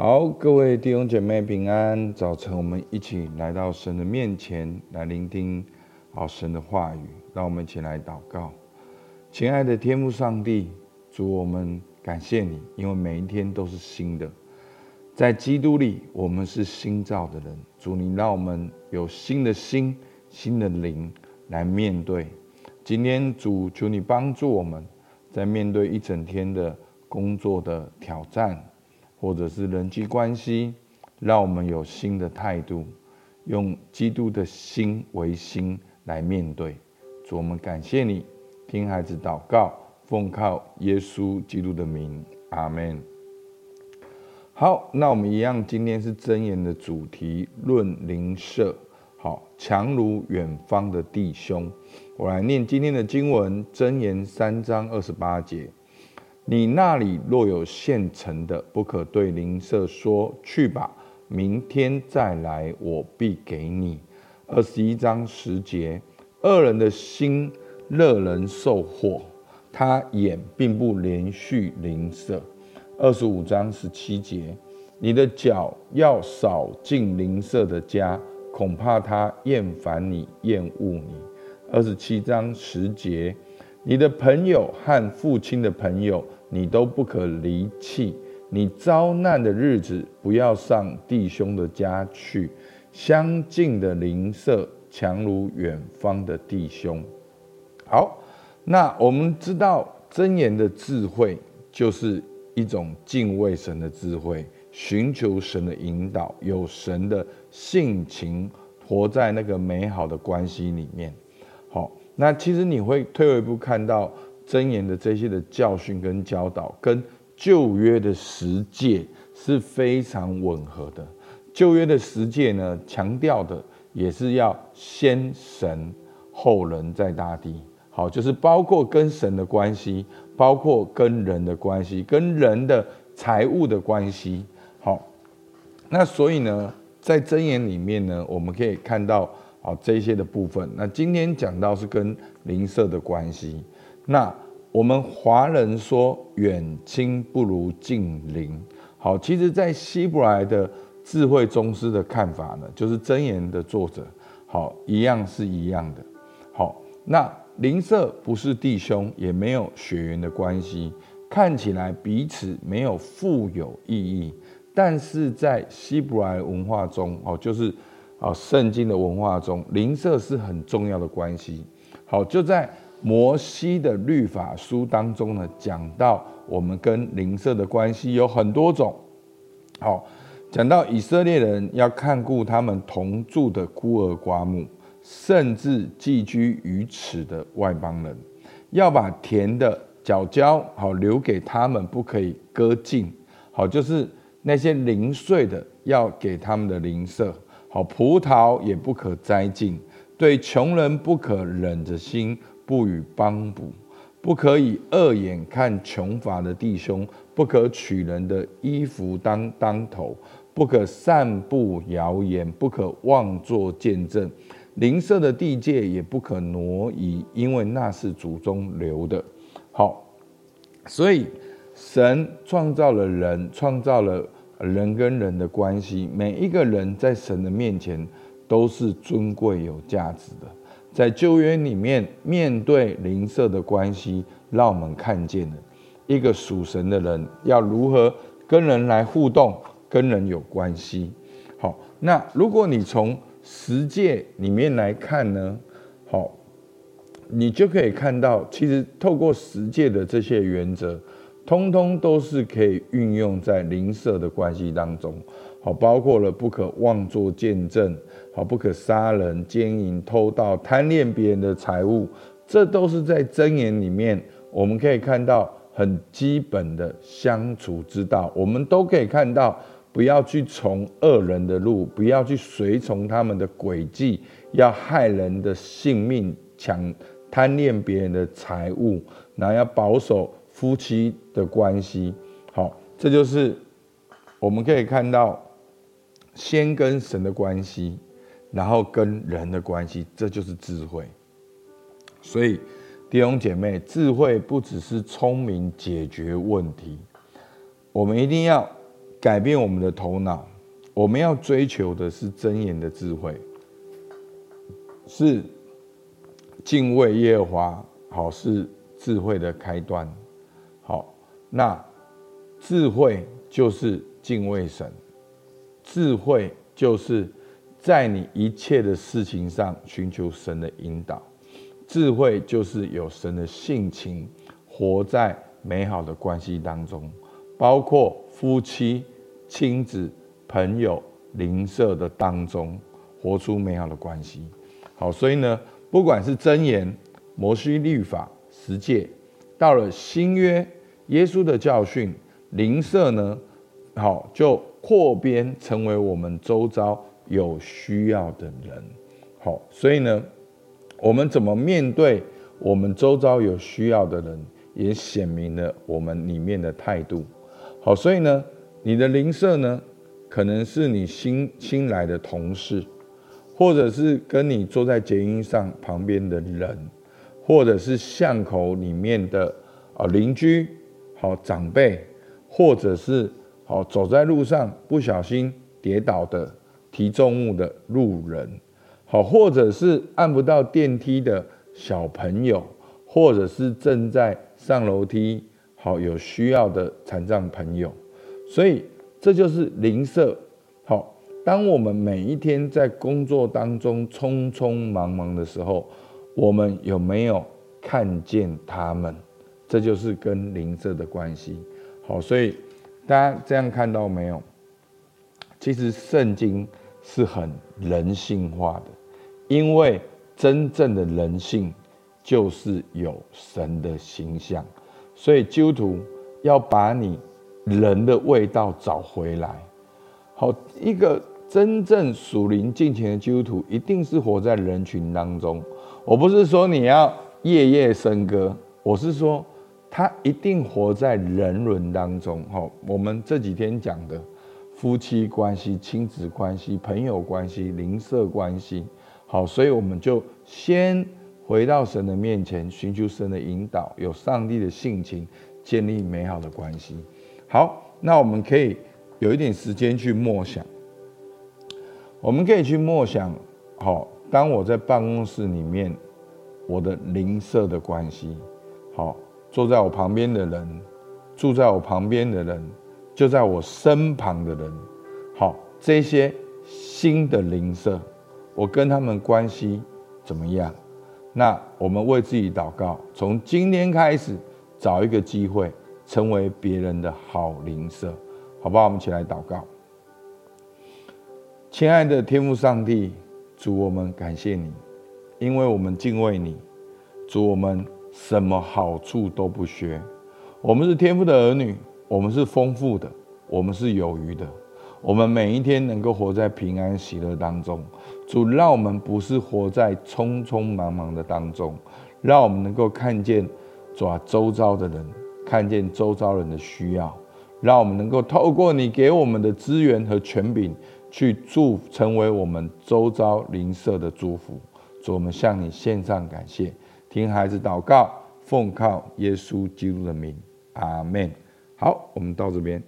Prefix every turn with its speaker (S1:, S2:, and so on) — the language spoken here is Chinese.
S1: 好，各位弟兄姐妹平安。早晨，我们一起来到神的面前，来聆听好神的话语。让我们一起来祷告。亲爱的天父上帝，主，我们感谢你，因为每一天都是新的。在基督里，我们是新造的人。主，你让我们有新的心、新的灵来面对今天。主，求你帮助我们，在面对一整天的工作的挑战。或者是人际关系，让我们有新的态度，用基督的心为心来面对。主，我们感谢你，听孩子祷告，奉靠耶稣基督的名，阿门。好，那我们一样，今天是箴言的主题，论灵舍，好，强如远方的弟兄。我来念今天的经文，箴言三章二十八节。你那里若有现成的，不可对邻舍说：“去吧，明天再来，我必给你。”二十一章十节，恶人的心乐人受祸，他眼并不连续邻舍。二十五章十七节，你的脚要扫进邻舍的家，恐怕他厌烦你，厌恶你。二十七章十节，你的朋友和父亲的朋友。你都不可离弃。你遭难的日子，不要上弟兄的家去。相近的邻舍，强如远方的弟兄。好，那我们知道真言的智慧，就是一种敬畏神的智慧，寻求神的引导，有神的性情，活在那个美好的关系里面。好，那其实你会退一步看到。箴言的这些的教训跟教导，跟旧约的十诫是非常吻合的。旧约的十诫呢，强调的也是要先神后人，在大地。好，就是包括跟神的关系，包括跟人的关系，跟人的财务的关系。好，那所以呢，在箴言里面呢，我们可以看到好这些的部分。那今天讲到是跟邻舍的关系。那我们华人说远亲不如近邻，好，其实，在希伯来的智慧宗师的看法呢，就是箴言的作者，好，一样是一样的，好，那邻舍不是弟兄，也没有血缘的关系，看起来彼此没有富有意义，但是在希伯来文化中，哦，就是啊圣经的文化中，邻舍是很重要的关系，好，就在。摩西的律法书当中呢，讲到我们跟邻舍的关系有很多种。好，讲到以色列人要看顾他们同住的孤儿寡母，甚至寄居于此的外邦人，要把甜的嚼嚼好留给他们，不可以割尽。好，就是那些零碎的要给他们的邻舍。好，葡萄也不可摘尽，对穷人不可忍着心。不予帮补，不可以恶眼看穷乏的弟兄，不可取人的衣服当当头，不可散布谣言，不可妄作见证。邻舍的地界也不可挪移，因为那是祖宗留的。好，所以神创造了人，创造了人跟人的关系，每一个人在神的面前都是尊贵有价值的。在旧约里面，面对邻舍的关系，让我们看见了一个属神的人要如何跟人来互动，跟人有关系。好，那如果你从十诫里面来看呢，好，你就可以看到，其实透过十诫的这些原则，通通都是可以运用在邻舍的关系当中。好，包括了不可妄作见证。好，不可杀人、奸淫、偷盗、贪恋别人的财物，这都是在箴言里面，我们可以看到很基本的相处之道。我们都可以看到，不要去从恶人的路，不要去随从他们的诡计，要害人的性命，抢贪恋别人的财物，然后要保守夫妻的关系。好，这就是我们可以看到，先跟神的关系。然后跟人的关系，这就是智慧。所以弟兄姐妹，智慧不只是聪明解决问题，我们一定要改变我们的头脑。我们要追求的是真言的智慧，是敬畏耶和华，好，是智慧的开端。好，那智慧就是敬畏神，智慧就是在你一切的事情上寻求神的引导，智慧就是有神的性情，活在美好的关系当中，包括夫妻、亲子。朋友邻舍的当中，活出美好的关系。好，所以呢，不管是箴言、摩西律法、十诫，到了新约，耶稣的教训，邻舍呢，好就扩编成为我们周遭有需要的人。好，所以呢，我们怎么面对我们周遭有需要的人，也显明了我们里面的态度。好，所以呢，你的邻舍呢，可能是你新新来的同事，或者是跟你坐在捷运上旁边的人，或者是巷口里面的啊邻居，好长辈，或者是好走在路上不小心跌倒的提重物的路人，好，或者是按不到电梯的小朋友，或者是正在上楼梯好有需要的残障朋友，所以。这就是邻舍。好，当我们每一天在工作当中匆匆忙忙的时候，我们有没有看见他们？这就是跟灵舍的关系。好，所以大家这样看到没有？其实圣经是很人性化的，因为真正的人性就是有神的形象，所以基督徒要把你。人的味道找回来，好，一个真正属灵敬虔的基督徒，一定是活在人群当中。我不是说你要夜夜笙歌，我是说他一定活在人伦当中。好，我们这几天讲的夫妻关系、亲子关系、朋友关系、邻舍关系，好，所以我们就先回到神的面前，寻求神的引导，有上帝的性情，建立美好的关系。好，那我们可以有一点时间去默想。我们可以去默想，好，当我在办公室里面，我的邻舍的关系，好，坐在我旁边的人，住在我旁边的人，就在我身旁的人，好，这些新的邻舍，我跟他们关系怎么样？那我们为自己祷告，从今天开始找一个机会。成为别人的好邻舍，好不好？我们一起来祷告。亲爱的天父上帝，主我们感谢你，因为我们敬畏你。主我们什么好处都不缺，我们是天父的儿女，我们是丰富的，我们是有余的。我们每一天能够活在平安喜乐当中，主让我们不是活在匆匆忙忙的当中，让我们能够看见主啊周遭的人。看见周遭人的需要，让我们能够透过你给我们的资源和权柄，去祝成为我们周遭邻舍的祝福。主，我们向你献上感谢，听孩子祷告，奉靠耶稣基督的名，阿门。好，我们到这边。